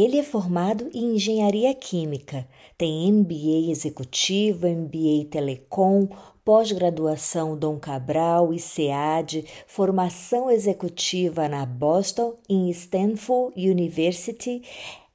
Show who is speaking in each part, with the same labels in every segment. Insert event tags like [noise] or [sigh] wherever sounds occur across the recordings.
Speaker 1: Ele é formado em engenharia química, tem MBA executivo, MBA telecom, pós-graduação Dom Cabral e SEAD, formação executiva na Boston e Stanford University,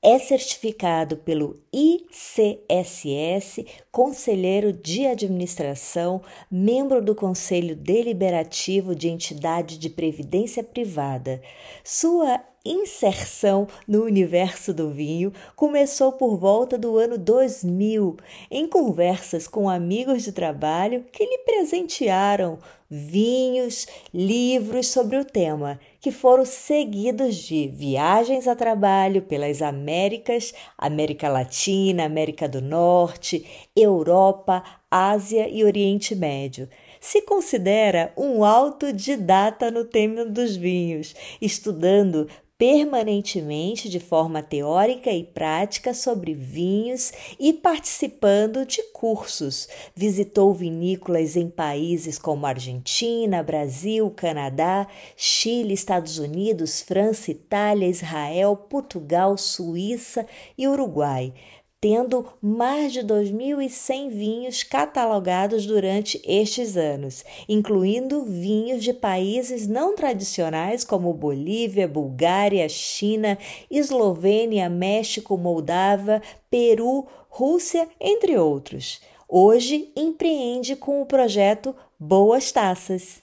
Speaker 1: é certificado pelo ICSS, conselheiro de administração, membro do Conselho Deliberativo de entidade de previdência privada. Sua inserção no universo do vinho começou por volta do ano 2000, em conversas com amigos de trabalho que lhe presentearam vinhos, livros sobre o tema, que foram seguidos de viagens a trabalho pelas Américas, América Latina, América do Norte, Europa, Ásia e Oriente Médio. Se considera um autodidata no tema dos vinhos, estudando permanentemente de forma teórica e prática sobre vinhos e participando de cursos. Visitou vinícolas em países como Argentina, Brasil, Canadá, Chile, Estados Unidos, França, Itália, Israel, Portugal, Suíça e Uruguai tendo mais de 2.100 vinhos catalogados durante estes anos, incluindo vinhos de países não tradicionais como Bolívia, Bulgária, China, Eslovênia, México, Moldávia, Peru, Rússia, entre outros. Hoje empreende com o projeto Boas Taças.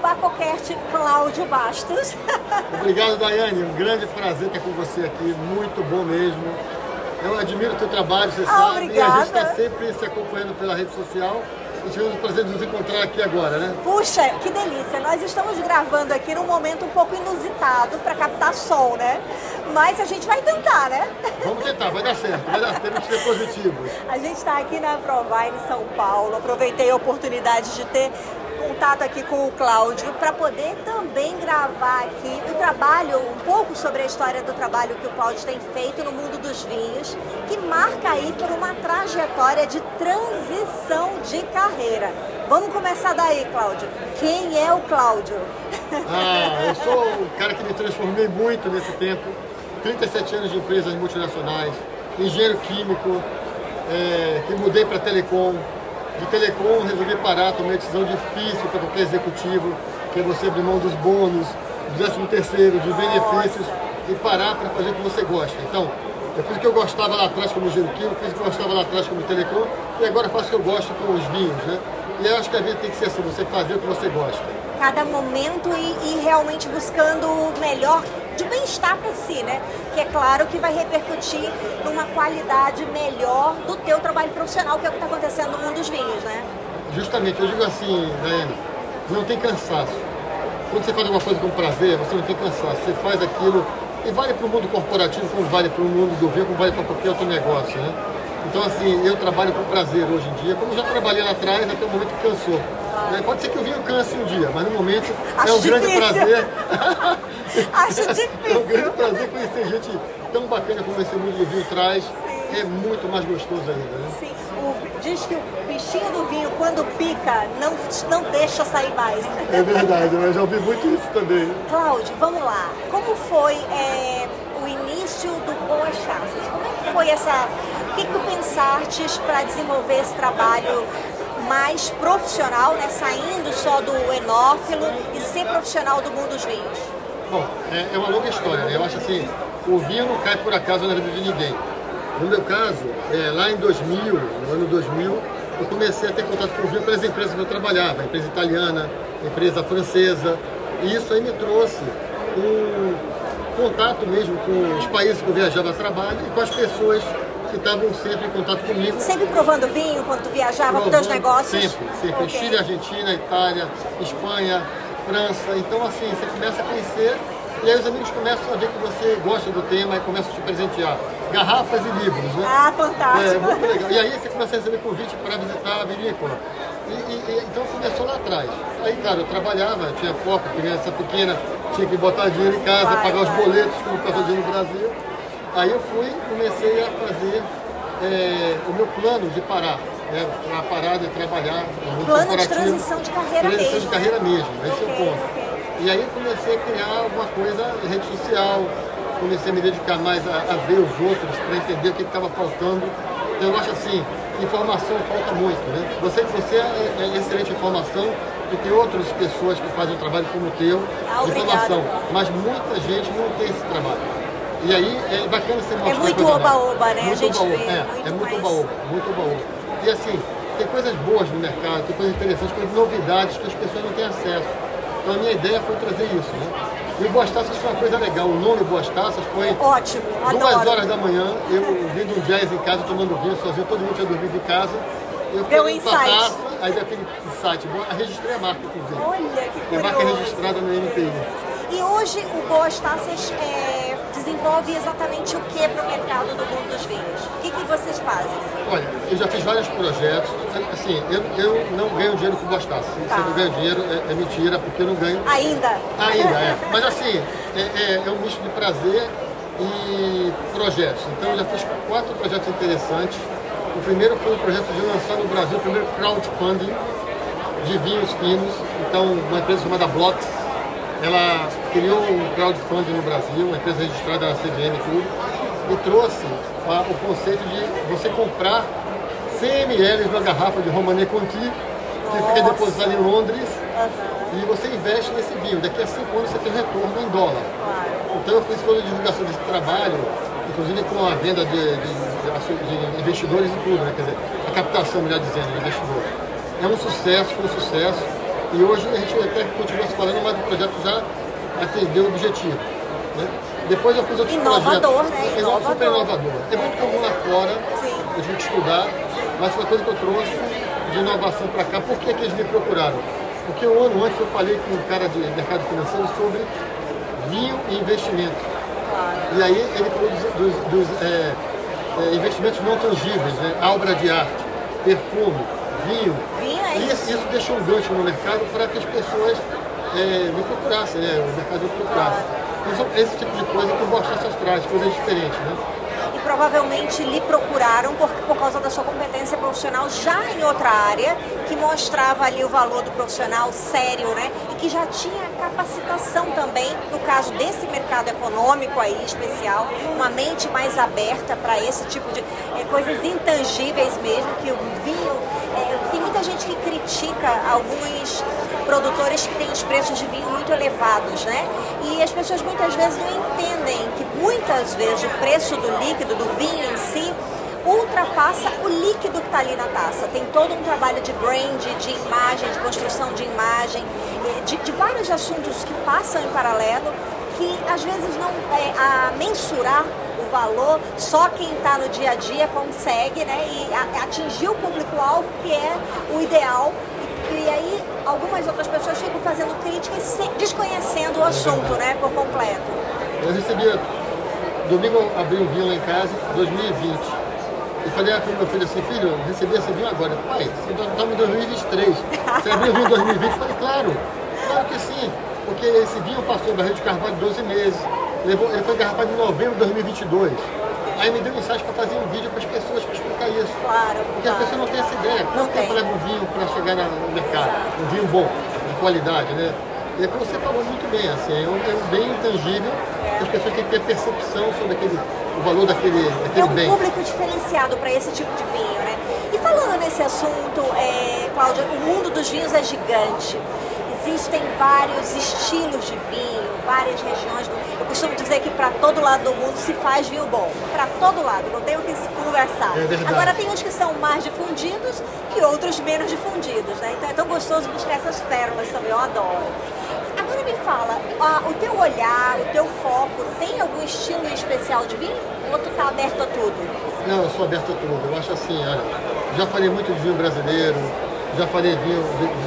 Speaker 1: Bacocast Cláudio Bastos. [laughs]
Speaker 2: Obrigado, Daiane. Um grande prazer estar com você aqui. Muito bom mesmo. Eu admiro o teu trabalho, você ah, sabe. Obrigada. E a gente está sempre se acompanhando pela rede social. E tivemos o prazer de nos encontrar aqui agora, né?
Speaker 1: Puxa, que delícia! Nós estamos gravando aqui num momento um pouco inusitado para captar som, né? Mas a gente vai tentar, né?
Speaker 2: Vamos tentar, vai dar certo, vai dar certo, temos que ser positivos.
Speaker 1: A gente está aqui na Provine São Paulo. Aproveitei a oportunidade de ter contato aqui com o Cláudio para poder também gravar aqui o trabalho, um pouco sobre a história do trabalho que o Cláudio tem feito no mundo dos vinhos, que marca aí por uma trajetória de transição de carreira. Vamos começar daí, Cláudio. Quem é o Cláudio?
Speaker 2: Ah, eu sou o cara que me transformei muito nesse tempo. 37 anos de empresas multinacionais, engenheiro químico, é, que mudei para telecom, de telecom, resolvi parar, tomei uma decisão difícil para qualquer executivo, que é você abrir mão dos bônus, do 13 terceiro, de benefícios e parar para fazer o que você gosta. Então, eu fiz o que eu gostava lá atrás como químico, fiz o que eu gostava lá atrás como telecom e agora faço o que eu gosto com os vinhos, né? E eu acho que a vida tem que ser assim, você fazer o que você gosta.
Speaker 1: Cada momento e, e realmente buscando o melhor de bem-estar para si, né? Que é claro que vai repercutir numa qualidade melhor do teu trabalho profissional, que é o que está acontecendo no mundo dos vinhos, né?
Speaker 2: Justamente, eu digo assim, Daiane, não tem cansaço. Quando você faz uma coisa com prazer, você não tem cansaço. Você faz aquilo e vale para o mundo corporativo, como vale para o mundo do vinho, como vale para qualquer outro negócio, né? Então, assim, eu trabalho com prazer hoje em dia, como já trabalhei lá atrás, até o momento que cansou. Né? Pode ser que o vinho canse um dia, mas no momento [laughs] Acho é um grande prazer.
Speaker 1: Acho difícil.
Speaker 2: é um grande prazer conhecer gente tão bacana como esse mundo do vinho traz. Sim. É muito mais gostoso ainda. Né?
Speaker 1: Sim. O, diz que o bichinho do vinho, quando pica, não, não deixa sair mais.
Speaker 2: É verdade, eu já ouvi muito isso também.
Speaker 1: Cláudio, vamos lá. Como foi é, o início do Boas Chaves? Como é que foi essa. O que, que tu pensaste para desenvolver esse trabalho mais profissional, né, saindo só do enófilo e ser profissional do mundo dos vinhos?
Speaker 2: Bom, é, é uma longa história, né? Eu acho assim, o vinho não cai por acaso na vida de ninguém. No meu caso, é, lá em 2000, no ano 2000, eu comecei a ter contato com o vinho pelas empresas que eu trabalhava, empresa italiana, empresa francesa, e isso aí me trouxe um contato mesmo com os países que eu viajava a trabalho e com as pessoas que estavam sempre em contato comigo.
Speaker 1: Sempre provando vinho quando tu viajava para os negócios?
Speaker 2: Sempre, sempre. Okay. Chile, Argentina, Itália, Espanha, França. Então, assim, você começa a conhecer e aí os amigos começam a ver que você gosta do tema e começam a te presentear garrafas e livros, né?
Speaker 3: Ah, fantástico!
Speaker 2: É, muito legal. E aí você começa a receber convite para visitar a vinícola. E, e, então começou lá atrás. Aí, cara, eu trabalhava, tinha foco, criança pequena, tinha que botar dinheiro em casa, vai, pagar vai. os boletos, como fazia no Brasil. Aí eu fui comecei a fazer é, o meu plano de parar. Né, para parar de trabalhar
Speaker 3: no Plano de transição de carreira
Speaker 2: transição
Speaker 3: mesmo.
Speaker 2: de carreira mesmo, esse okay, é o ponto. Okay. E aí comecei a criar alguma coisa em rede social, comecei a me dedicar mais a, a ver os outros, para entender o que estava faltando. Então eu acho assim, informação falta muito, né? Você, você é, é excelente informação e tem outras pessoas que fazem um trabalho como o teu
Speaker 3: ah,
Speaker 2: de informação, mas muita gente não tem esse trabalho. E aí é bacana você mostrar.
Speaker 3: É muito oba-oba, né?
Speaker 2: Muito
Speaker 3: a gente
Speaker 2: oba-oba,
Speaker 3: vê
Speaker 2: é,
Speaker 3: muito
Speaker 2: é muito
Speaker 3: oba-oba,
Speaker 2: muito oba-oba. E assim, tem coisas boas no mercado, tem coisas interessantes, coisas novidades que as pessoas não têm acesso. Então a minha ideia foi trazer isso, né? E o Boas Taças foi uma coisa legal. O nome Boas Taças foi.
Speaker 3: Ótimo,
Speaker 2: Duas
Speaker 3: adoro.
Speaker 2: horas da manhã, eu vindo um jazz em casa, tomando vinho sozinho, todo mundo tinha dormido em casa. Eu
Speaker 3: Deu um insight. Taça,
Speaker 2: aí daquele. Eu registrei a marca, inclusive.
Speaker 3: Olha que curioso.
Speaker 2: É a marca registrada no NPI.
Speaker 3: E hoje o Boas Taças é, desenvolve exatamente o que para o mercado do mundo dos vinhos? O que, que vocês fazem?
Speaker 2: Olha, eu já fiz vários projetos. Assim, eu, eu não ganho dinheiro com Boas Taças. Tá. Se eu não ganho dinheiro, é, é, mentira, porque eu não ganho.
Speaker 3: Ainda?
Speaker 2: Ainda, é. [laughs] Mas assim, é, é, é um misto de prazer e projetos. Então eu já fiz quatro projetos interessantes. O primeiro foi um projeto de lançar no Brasil o primeiro crowdfunding de vinhos finos. Então, uma empresa chamada Blocks, ela criou um crowdfunding no Brasil, uma empresa registrada na CVM e tudo, e trouxe a, o conceito de você comprar 100 ml de uma garrafa de Romanée Conti, que Nossa. fica depositada em Londres, uhum. e você investe nesse vinho. Daqui a 5 anos você tem retorno em dólar. Claro. Então eu fiz toda a divulgação desse trabalho, inclusive com a venda de, de, de investidores e tudo, né? quer dizer, a captação, melhor dizendo, de investidores. É um sucesso, foi um sucesso, e hoje a gente até continua se falando, mas o projeto já atendeu o objetivo. Né? Depois eu fiz outros
Speaker 3: inovador,
Speaker 2: projetos.
Speaker 3: Né?
Speaker 2: Inovador. Super inovador. É muito comum lá fora, Sim. a gente estudar, mas foi uma coisa que eu trouxe de inovação para cá. Por que, que eles me procuraram? Porque um ano antes eu falei com um cara de mercado financeiro sobre vinho e investimento. Claro. E aí ele falou dos, dos, dos é, é, investimentos não tangíveis, né? obra de arte, perfume, vinho.
Speaker 3: Vinho é
Speaker 2: isso. isso. Isso deixou um gancho no mercado para que as pessoas é, me procurasse, né? o mercado me procurasse. Então, esse tipo de coisa que o Bostaças traz, coisas diferentes. Né?
Speaker 3: E provavelmente lhe procuraram por, por causa da sua competência profissional já em outra área, que mostrava ali o valor do profissional sério, né? E que já tinha capacitação também, no caso desse mercado econômico aí especial, uma mente mais aberta para esse tipo de é, coisas intangíveis mesmo, que. É, tem muita gente que critica alguns produtores que têm os preços de vinho muito elevados, né? E as pessoas muitas vezes não entendem que muitas vezes o preço do líquido, do vinho em si, ultrapassa o líquido que está ali na taça. Tem todo um trabalho de brand, de imagem, de construção de imagem, de, de vários assuntos que passam em paralelo que às vezes não é, a mensurar valor só quem está no dia a dia consegue, né? E atingir o público-alvo que é o ideal e aí algumas outras pessoas ficam fazendo críticas desconhecendo o assunto, né, por completo.
Speaker 2: Eu recebi, domingo abri um vinho em casa, 2020. E falei para o meu filho assim, filho, recebi esse vinho agora. Pai, você está em 2023. Você abriu o vinho em 2020? Eu falei, claro, claro que sim. Porque esse vinho passou Rio de Carvalho 12 meses. Levou, ele foi engarrafado em novembro de 2022. Aí me deu mensagem para fazer um vídeo para as pessoas para explicar isso.
Speaker 3: Claro.
Speaker 2: Porque claro. as pessoas não têm essa ideia. Quanto tempo leva um vinho para chegar no mercado? Um vinho bom, de qualidade, né? E é como você falou muito bem, assim, é um, é um bem intangível. As pessoas têm que ter percepção sobre aquele, o valor daquele, daquele
Speaker 3: é um
Speaker 2: bem.
Speaker 3: público diferenciado para esse tipo de vinho, né? E falando nesse assunto, é, Cláudia, o mundo dos vinhos é gigante existem vários estilos de vinho, várias regiões. Eu costumo dizer que para todo lado do mundo se faz vinho bom. Para todo lado, não tem o que se conversar.
Speaker 2: É
Speaker 3: Agora tem uns que são mais difundidos e outros menos difundidos, né? Então é tão gostoso buscar essas pérolas também, eu adoro. Agora me fala, o teu olhar, o teu foco, tem algum estilo especial de vinho? Ou tu tá aberto a tudo?
Speaker 2: Não, eu sou aberto a tudo. Eu acho assim, olha, já falei muito de vinho brasileiro, já falei vinho,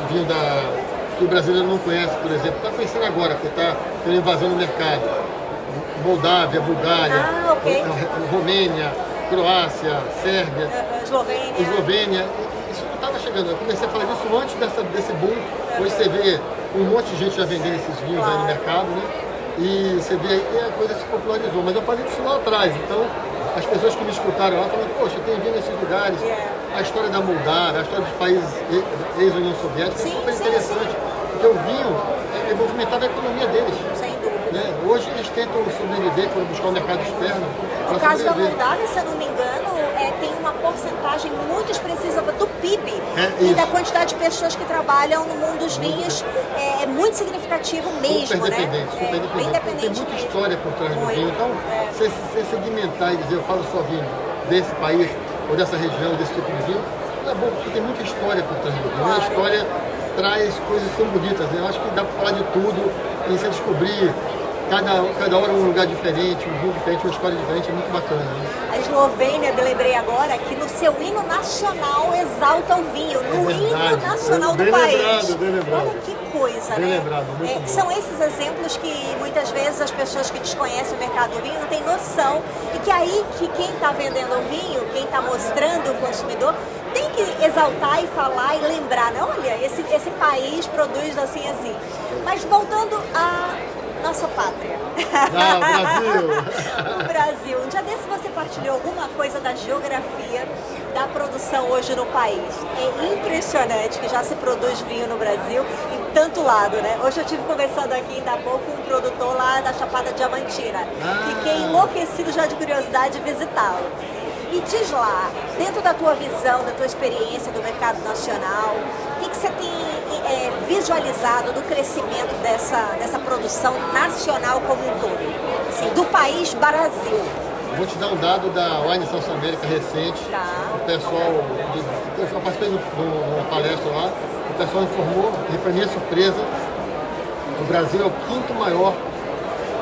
Speaker 2: vinho da que o brasileiro não conhece, por exemplo. Está conhecendo agora, porque está tendo invasão no mercado. Moldávia, Bulgária,
Speaker 3: ah, okay.
Speaker 2: Romênia, Croácia, Sérvia,
Speaker 3: uh, Eslovênia.
Speaker 2: Eslovênia. Isso não estava chegando. Eu comecei a falar disso antes dessa, desse boom. Hoje você vê um monte de gente já vendendo esses vinhos claro. aí no mercado, né? E você vê aí que a coisa se popularizou. Mas eu falei disso lá atrás. Então, as pessoas que me escutaram lá falaram, poxa, tem vinho nesses lugares. Yeah. A história da Moldávia, a história dos países ex-União Soviética sim, é super interessante. Sim. Porque o vinho é, é movimentava a economia deles.
Speaker 3: Sem dúvida.
Speaker 2: Né? Hoje eles tentam sobreviver quando buscar o um mercado externo.
Speaker 3: No caso da Moldávia, se eu não me engano, é, tem uma porcentagem muito expressiva do PIB
Speaker 2: é,
Speaker 3: e da quantidade de pessoas que trabalham no mundo dos vinhos. É, é muito significativo mesmo,
Speaker 2: super
Speaker 3: né?
Speaker 2: Dependente, super
Speaker 3: é,
Speaker 2: dependente.
Speaker 3: Independente
Speaker 2: tem muita
Speaker 3: mesmo.
Speaker 2: história por trás
Speaker 3: muito.
Speaker 2: do vinho. Então,
Speaker 3: é.
Speaker 2: você, você segmentar e dizer, eu falo só vinho desse país ou dessa região, desse tipo de vinho, é bom, porque tem muita história por trás do vinho.
Speaker 3: Claro.
Speaker 2: A história traz coisas tão bonitas. Né? Eu acho que dá para falar de tudo e você descobrir cada, cada hora um lugar diferente, um vinho diferente, uma história diferente, é muito bacana. Né?
Speaker 3: A Eslovênia, eu lembrei agora, que no seu hino nacional exalta o vinho, no
Speaker 2: É
Speaker 3: hino nacional
Speaker 2: Bem
Speaker 3: do país.
Speaker 2: lembrado, bem lembrado.
Speaker 3: Olha que coisa,
Speaker 2: Bem
Speaker 3: né?
Speaker 2: lembrado,
Speaker 3: É, são esses exemplos que muitas vezes as pessoas que desconhecem o mercado do vinho não têm noção e que aí que quem está vendendo o vinho, quem está mostrando o consumidor, tem que exaltar e falar e lembrar, né? Olha, esse, esse país produz assim assim. Mas voltando a nossa pátria.
Speaker 2: Ah, o Brasil. [laughs]
Speaker 3: o Brasil. Um dia desse você partilhou alguma coisa da geografia da produção hoje no país. É impressionante que já se produz vinho no Brasil em tanto lado, né? Hoje eu estive conversando aqui ainda há pouco com um produtor lá da Chapada Diamantina.
Speaker 2: Ah.
Speaker 3: Fiquei enlouquecido já de curiosidade de visitá-lo. E diz lá, dentro da tua visão, da tua experiência do mercado nacional, o que, que você tem é, visualizado do crescimento dessa, dessa produção nacional como um todo? Assim, do país Brasil.
Speaker 2: Vou te dar um dado da Wine South América recente.
Speaker 3: Tá.
Speaker 2: O pessoal, eu participei de um- uma palestra lá, o pessoal informou, e para minha surpresa, o Brasil é o quinto maior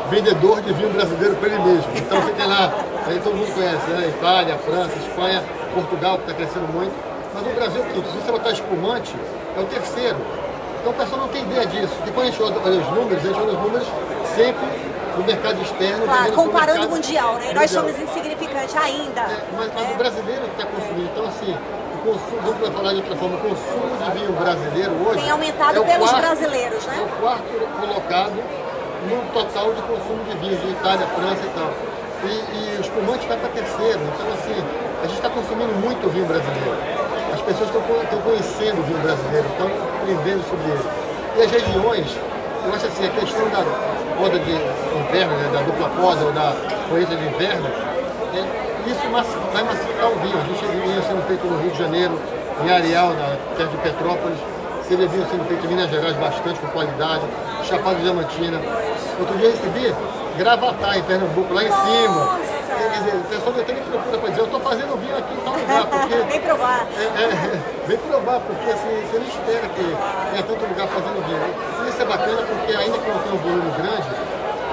Speaker 2: vendedor de vinho brasileiro para ele mesmo. Então você tem lá, aí todo mundo conhece, né? Itália, França, Espanha, Portugal, que está crescendo muito. Mas o Brasil é quinto. Se você botar espumante, é o terceiro. Então o pessoal não tem ideia disso. Porque quando a gente olha os números, a gente olha os números sempre no mercado externo.
Speaker 3: Claro, comparando o mundial, né? Nós
Speaker 2: mundial.
Speaker 3: somos insignificantes ainda.
Speaker 2: É, mas, mas
Speaker 3: né?
Speaker 2: o brasileiro está consumindo. Então, assim, o consumo, vamos falar de outra forma, o consumo de vinho brasileiro hoje.
Speaker 3: Tem aumentado
Speaker 2: é
Speaker 3: pelos
Speaker 2: quarto-
Speaker 3: brasileiros, né?
Speaker 2: É o quarto colocado no total de consumo de vinho, de Itália, França e tal. E, e o espumante vai para terceiro. Então, assim, a gente está consumindo muito vinho brasileiro. As pessoas estão conhecendo o vinho brasileiro, estão aprendendo sobre ele. E as regiões, eu acho assim, a questão da poda de inverno, né, da dupla poda ou da colheita de inverno, é, isso vai massificar o vinho. A gente vê vinho sendo feito no Rio de Janeiro, em Areal, na terra de Petrópolis. Você vê vinho sendo feito em Minas Gerais bastante com qualidade, Chapada Diamantina. Outro dia eu recebi Gravatar, em Pernambuco, lá em cima.
Speaker 3: Nossa!
Speaker 2: Quer dizer, o pessoal até me procura para dizer, eu estou fazendo vinho aqui em tal lugar, [laughs] porque
Speaker 3: Vem provar.
Speaker 2: é, é, [laughs] vem provar, porque assim, você não espera que tenha tanto lugar fazendo vinho. Isso é bacana porque ainda que não tenha um volume grande,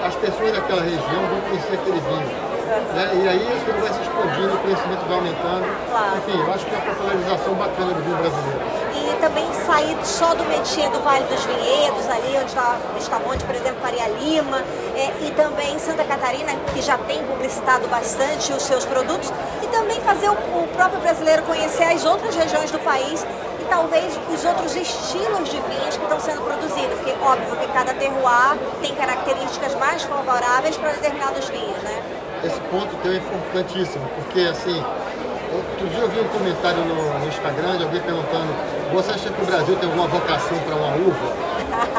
Speaker 2: as pessoas daquela região vão conhecer aquele vinho. Né? E aí aquilo vai se expandindo, o conhecimento vai aumentando.
Speaker 3: Claro.
Speaker 2: Enfim, eu acho que é uma popularização bacana do vinho brasileiro.
Speaker 3: E também sair só do métier do Vale dos Vinhedos, ali onde está Estamonte, por exemplo, Faria Lima, é, e também Santa Catarina, que já tem publicitado bastante os seus produtos, e também fazer o, o próprio brasileiro conhecer as outras regiões do país e talvez os outros estilos de vinhos que estão sendo produzidos, porque óbvio que cada terroir tem características mais favoráveis para determinados vinhos, né?
Speaker 2: Esse ponto teu é importantíssimo, porque assim, outro dia eu vi um comentário no, no Instagram de alguém perguntando, você acha que o Brasil tem alguma vocação para uma uva?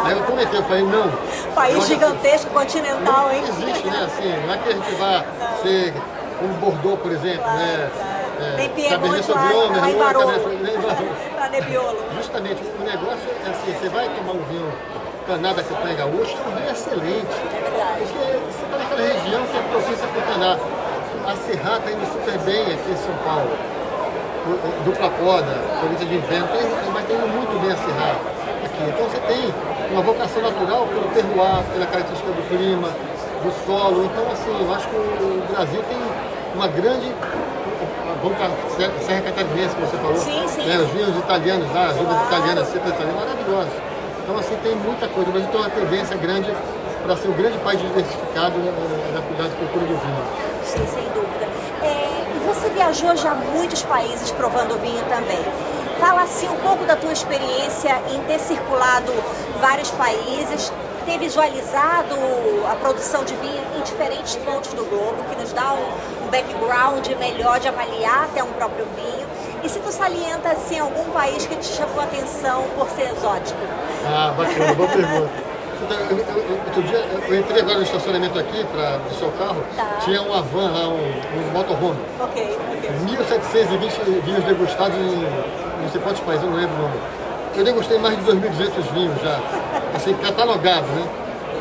Speaker 2: Aí eu comentei, eu falei, não.
Speaker 3: País
Speaker 2: assim,
Speaker 3: gigantesco, continental,
Speaker 2: Não
Speaker 3: hein?
Speaker 2: existe, né? Assim, não é que a gente vá ser como Bordeaux, por exemplo,
Speaker 3: Claro,
Speaker 2: né?
Speaker 3: claro.
Speaker 2: É,
Speaker 3: Tem Piemonte lá,
Speaker 2: Sauvignon,
Speaker 3: lá em
Speaker 2: Merlot,
Speaker 3: Barolo. [laughs] Nebbiolo.
Speaker 2: Justamente, o negócio é assim, você vai tomar um vinho canada campanha gaúcha, é um vinho excelente.
Speaker 3: É verdade.
Speaker 2: Porque você está naquela região que é propícia para canar. A Serra está indo super bem aqui em São Paulo. O- Dupla poda, colheita de inverno, mas está indo muito bem a Serra aqui. Então você tem uma vocação natural pelo terroir, pela característica do clima, do solo. Então, assim, eu acho que o Brasil tem uma grande. Vamos para a Serra- Catarinense, que você falou.
Speaker 3: Sim, sim.
Speaker 2: Né, os vinhos italianos lá, as uvas italianas, cepas italianas, maravilhosas. Então, assim, tem muita coisa. Mas tem uma tendência grande para ser um grande país diversificado eh, na cuidado da cultura do vinho.
Speaker 3: Sim, sem dúvida. É, você viajou já muitos países provando vinho também. Fala assim um pouco da tua experiência em ter circulado vários países, ter visualizado a produção de vinho em diferentes pontos do globo, que nos dá um, um background melhor de avaliar até um próprio vinho. E se tu salienta assim, algum país que te chamou a atenção por ser exótico?
Speaker 2: Ah, bacana, boa pergunta. Então, eu, eu, outro dia, eu entrei agora no estacionamento aqui para o carro, tá. tinha uma van lá, um, um motorhome.
Speaker 3: Ok, ok.
Speaker 2: 1.720 vinhos degustados em não sei quantos países, eu não lembro o nome. Eu degustei mais de 2.200 vinhos já, [laughs] assim, catalogados, né?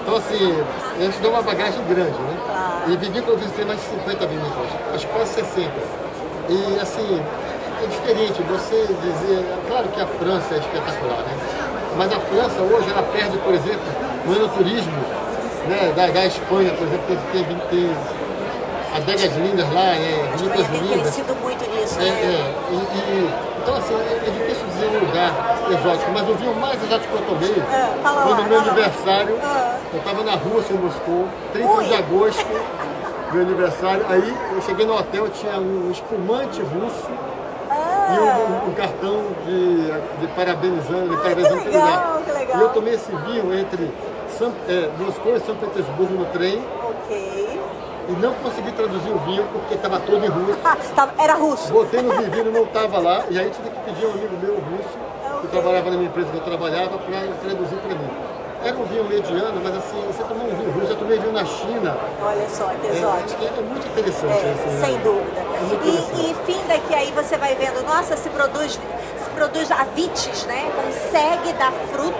Speaker 2: Então, assim, isso deu uma bagagem grande, né? E vivi que eu visitei mais de 50 vinícolas, acho que quase 60. E, assim, é diferente você dizer... Claro que a França é espetacular, né? Mas a França hoje ela perde, por exemplo, no enoturismo né, da, da Espanha, por exemplo, tem, tem, tem adegas lindas lá, é,
Speaker 3: vinícolas lindas. Tem muito nisso,
Speaker 2: é,
Speaker 3: né?
Speaker 2: É, e, e, então, assim, é, é, difícil dizer um lugar exótico, mas o vinho mais exótico que eu tomei
Speaker 3: é,
Speaker 2: foi no meu aniversário. Ah. Eu estava na rua, em Moscou, 30 Ui. de agosto, [laughs] meu aniversário. Aí eu cheguei no hotel, tinha um espumante russo e um, um, cartão de, de parabenizando, de
Speaker 3: parabenizando que legal, que legal.
Speaker 2: E eu tomei esse vinho entre São, é, Moscou e São Petersburgo no trem.
Speaker 3: Ok.
Speaker 2: E não consegui traduzir o vinho porque estava todo em russo.
Speaker 3: Ah, era russo.
Speaker 2: Botei no vinho, não estava lá. E aí tive que pedir a um amigo meu russo, okay. que trabalhava na minha empresa que eu trabalhava, para traduzir para mim. Era um vinho mediano, mas assim, você tomou um vinho russo, eu tomei vinho na China.
Speaker 3: Olha só, que exótico.
Speaker 2: É, é, é muito interessante. É,
Speaker 3: assim, sem né? dúvida. É e, e fim daqui aí você vai vendo, nossa, se produz, se produz a vites, né? Consegue dar fruto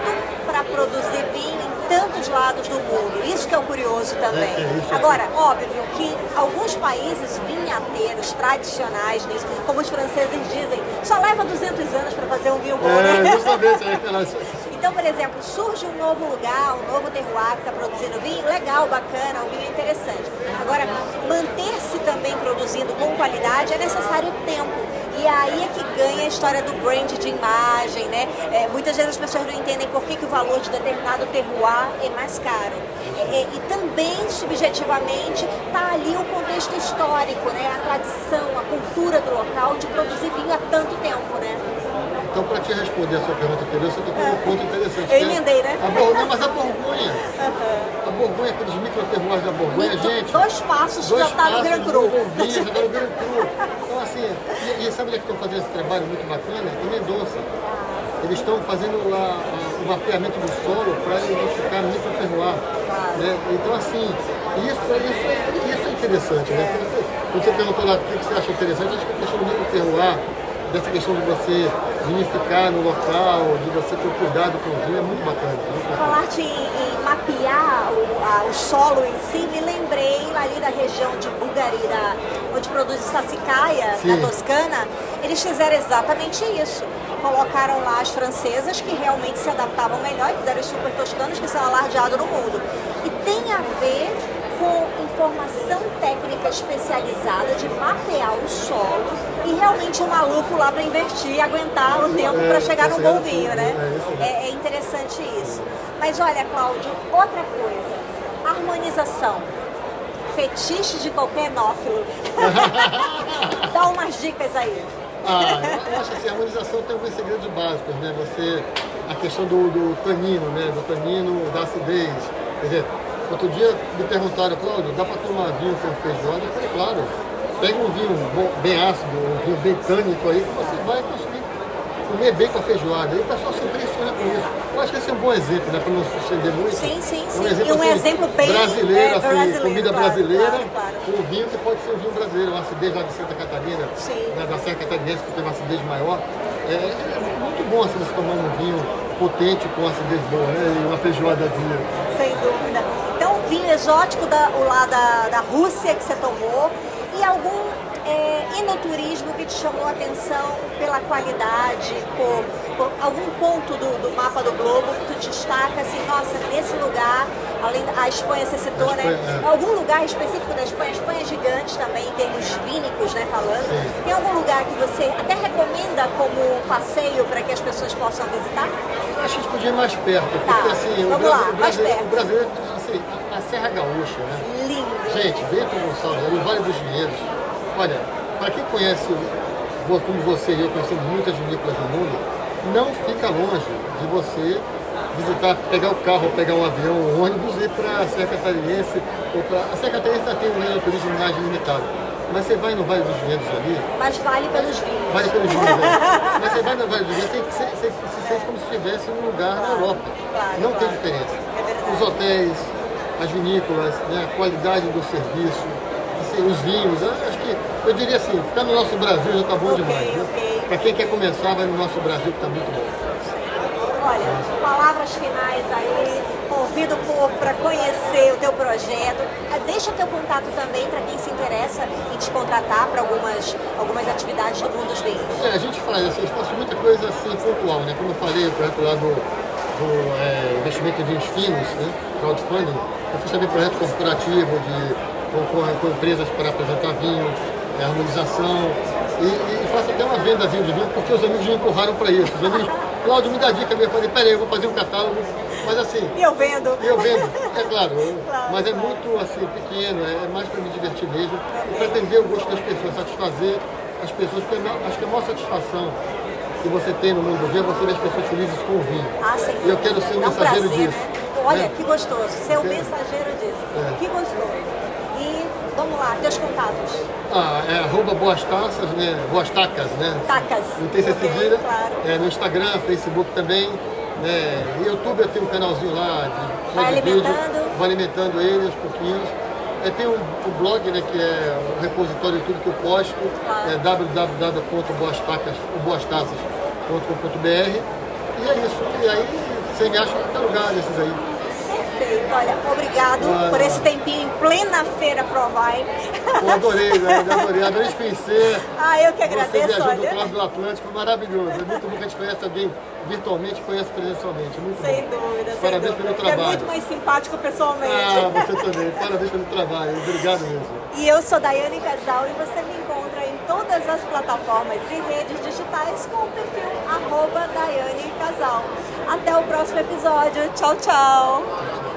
Speaker 3: para produzir vinho em tantos lados do mundo. Isso que é o curioso também.
Speaker 2: É, é
Speaker 3: Agora, óbvio que alguns países vinhateiros tradicionais nisso, como os franceses dizem, só leva 200 anos para fazer um vinho bom,
Speaker 2: é,
Speaker 3: né? [laughs]
Speaker 2: Justamente, é
Speaker 3: então, por exemplo, surge um novo lugar, um novo terroir que está produzindo vinho, legal, bacana, um vinho interessante. Agora, manter-se também produzindo com qualidade é necessário tempo. E aí é que ganha a história do brand de imagem, né? É, muitas vezes as pessoas não entendem por que, que o valor de determinado terroir é mais caro. É, é, e também, subjetivamente, está ali o contexto histórico, né? A tradição, cultura do local de produzir vinho há tanto tempo, né?
Speaker 2: Então, para te responder a sua pergunta anterior, você tocou um ponto interessante.
Speaker 3: Eu emendei, né?
Speaker 2: A Borgonha, mas a Borgonha, uhum. a Borgonha, aqueles microterroirs da Borgonha,
Speaker 3: Mito,
Speaker 2: gente...
Speaker 3: Dois passos dois já está no Gran Cru.
Speaker 2: Vinho, já está no Gran Cru. Então, assim, e, e sabe onde é que estão fazendo esse trabalho muito bacana? Em Mendonça. Eles estão fazendo lá o mapeamento do solo para identificar microterroir. Né? Então, assim, isso, isso, é, isso é interessante, né? Quando você perguntou lá o que você acha interessante, acho que a questão do microterroir dessa questão de você vinificar no local, de você ter cuidado com o vinho, é muito bacana. Muito bacana.
Speaker 3: Falar-te em, em, mapear o, a, o, solo em si, me lembrei ali da região de Bulgarira, onde produz sassicaia, na Toscana, eles fizeram exatamente isso. Colocaram lá as francesas que realmente se adaptavam melhor e fizeram os super toscanos que são alardeados no mundo. E tem a ver com informação técnica especializada de mapear o solo e realmente um maluco lá para investir e aguentar o tempo para chegar no bom vinho, né? É, é interessante isso. Mas olha, Cláudio, outra coisa, harmonização. Fetiche de qualquer nófilo. [laughs] Dá umas dicas aí.
Speaker 2: Ah, eu acho assim, a harmonização tem alguns segredos básicos, né? Você, a questão do, do tanino, né? Do tanino, da acidez. Quer dizer, Outro dia me perguntaram, Cláudio, dá para tomar vinho com feijoada? Eu falei, claro. Pega um vinho bem ácido, um vinho bem tânico aí, que você vai conseguir comer bem com a feijoada. E o pessoal se impressiona com isso. Eu acho que esse é um bom exemplo, né? Para não se estender muito.
Speaker 3: Sim, sim,
Speaker 2: sim.
Speaker 3: Um exemplo, e um assim, exemplo bem
Speaker 2: brasileiro,
Speaker 3: é,
Speaker 2: assim,
Speaker 3: brasileiro,
Speaker 2: comida
Speaker 3: claro,
Speaker 2: brasileira,
Speaker 3: claro, claro.
Speaker 2: com um vinho que pode ser um vinho brasileiro, uma acidez lá de Santa Catarina, né, da Serra Catarinense, que tem uma acidez maior. É, é muito bom assim, você tomar um vinho potente com acidez boa, né? E uma feijoadazinha.
Speaker 3: Sem dúvida vinho exótico da, o lá da, da Rússia que você tomou e algum é, enoturismo que te chamou a atenção pela qualidade, por, por algum ponto do, do, mapa do globo que tu destaca assim, nossa, nesse lugar, além da Espanha você citou, né? É. Algum lugar específico da Espanha, a Espanha é gigante também em termos vínicos, né, falando.
Speaker 2: Sim.
Speaker 3: Tem algum lugar que você até recomenda como passeio para que as pessoas possam visitar?
Speaker 2: acho que a gente podia ir mais perto, porque
Speaker 3: Tá,
Speaker 2: assim, o,
Speaker 3: vamos
Speaker 2: Bra-
Speaker 3: lá,
Speaker 2: o
Speaker 3: mais perto.
Speaker 2: o assim, a, a Serra Gaúcha, né?
Speaker 3: Lindo.
Speaker 2: Gente, Bento Gonçalves, ali, o Vale dos Vinhedos. Olha, para quem conhece, como você e eu conhecemos muitas vinícolas no mundo, não fica longe de você visitar, pegar o carro, pegar um avião, um ônibus e ir para a Serra Catarinense. Ou pra, a Serra Catarinense ainda tem um linha turismo mais limitado. Mas você vai no Vale dos Vinhedos ali,
Speaker 3: Mas vale pelos vinhos.
Speaker 2: Vale pelo vinho, né? [laughs] Mas você vai no Vale do Vinhedo, você, você, você se sente como se estivesse num lugar na Europa.
Speaker 3: claro,
Speaker 2: não tem
Speaker 3: claro.
Speaker 2: diferença.
Speaker 3: É.
Speaker 2: Os hotéis, as vinícolas, né, a qualidade do serviço, assim, os vinhos. Acho que, eu diria assim, ficar no nosso Brasil já está bom demais. né? Para quem quer começar, vai no nosso Brasil que está muito bom.
Speaker 3: Olha, palavras finais aí, convido o povo para conhecer o teu projeto. Ah, Deixa teu contato também para quem se interessa em te contratar para algumas, algumas atividades do mundo dos vinhos.
Speaker 2: É, a gente faz, assim, eu faço muita coisa assim pontual, né? Como eu falei, o projeto lá do, do é, investimento em vinhos finos, né? Crowdfunding, eu fiz também projeto corporativo de, com, com- com empresas para apresentar vinho, é, harmonização. E, e faço até uma vendazinha de vinho, porque os amigos me empurraram para isso. Os amigos, Cláudio, me dá dica. Eu falei, peraí, eu vou fazer um catálogo. Mas assim,
Speaker 3: E eu vendo.
Speaker 2: e eu vendo, é claro, [laughs] eu-
Speaker 3: Claro,
Speaker 2: mas é
Speaker 3: claro.
Speaker 2: muito assim, pequeno, é mais para me divertir mesmo, e para atender o gosto das pessoas, satisfazer as pessoas, porque maior- acho que a maior satisfação que você tem no mundo do vinho é você ver as pessoas felizes com o vinho.
Speaker 3: Ah, sem
Speaker 2: E eu quero ser um
Speaker 3: Dá um
Speaker 2: mensageiro
Speaker 3: prazer,
Speaker 2: disso.
Speaker 3: né? Olha,
Speaker 2: né?
Speaker 3: que gostoso. Ser o
Speaker 2: É.
Speaker 3: mensageiro disso.
Speaker 2: É.
Speaker 3: Que gostoso. E vamos lá, teus contatos.
Speaker 2: Ah, é arroba boas taças, né? Boas tacas, né?
Speaker 3: Tacas.
Speaker 2: Não tem
Speaker 3: Ok,
Speaker 2: cedilha.
Speaker 3: claro.
Speaker 2: É, no Instagram, Facebook também. Né? E YouTube eu tenho um canalzinho lá de,
Speaker 3: Vai
Speaker 2: de vídeo.
Speaker 3: alimentando?
Speaker 2: Vou alimentando ele aos pouquinhos. É, tem um, um blog, né, que é o repositório de tudo que eu posto.
Speaker 3: Claro.
Speaker 2: É www.boastacas.com.br E é isso. E aí você me acha em qualquer lugar desses aí.
Speaker 3: Perfeito. Olha, obrigado
Speaker 2: Ah.
Speaker 3: por esse tempinho em plena feira Provai.
Speaker 2: Pô, adorei, [laughs] né? adorei, adorei te conhecer.
Speaker 3: ah, eu que
Speaker 2: Você
Speaker 3: agradeço,
Speaker 2: viajou do
Speaker 3: olha.
Speaker 2: outro lado do Atlântico, maravilhoso. É muito bom que a gente conhece alguém virtualmente conhece presencialmente. Muito
Speaker 3: Sem
Speaker 2: bom.
Speaker 3: dúvida, sem
Speaker 2: Parabéns pelo
Speaker 3: É
Speaker 2: trabalho.
Speaker 3: muito mais simpático pessoalmente.
Speaker 2: Ah, você também. Parabéns pelo trabalho. Obrigado mesmo.
Speaker 3: E eu sou Daiane Casal e você me encontra em todas as plataformas e redes digitais com o perfil arroba Daiane Casal. Até o próximo episódio. Tchau, tchau!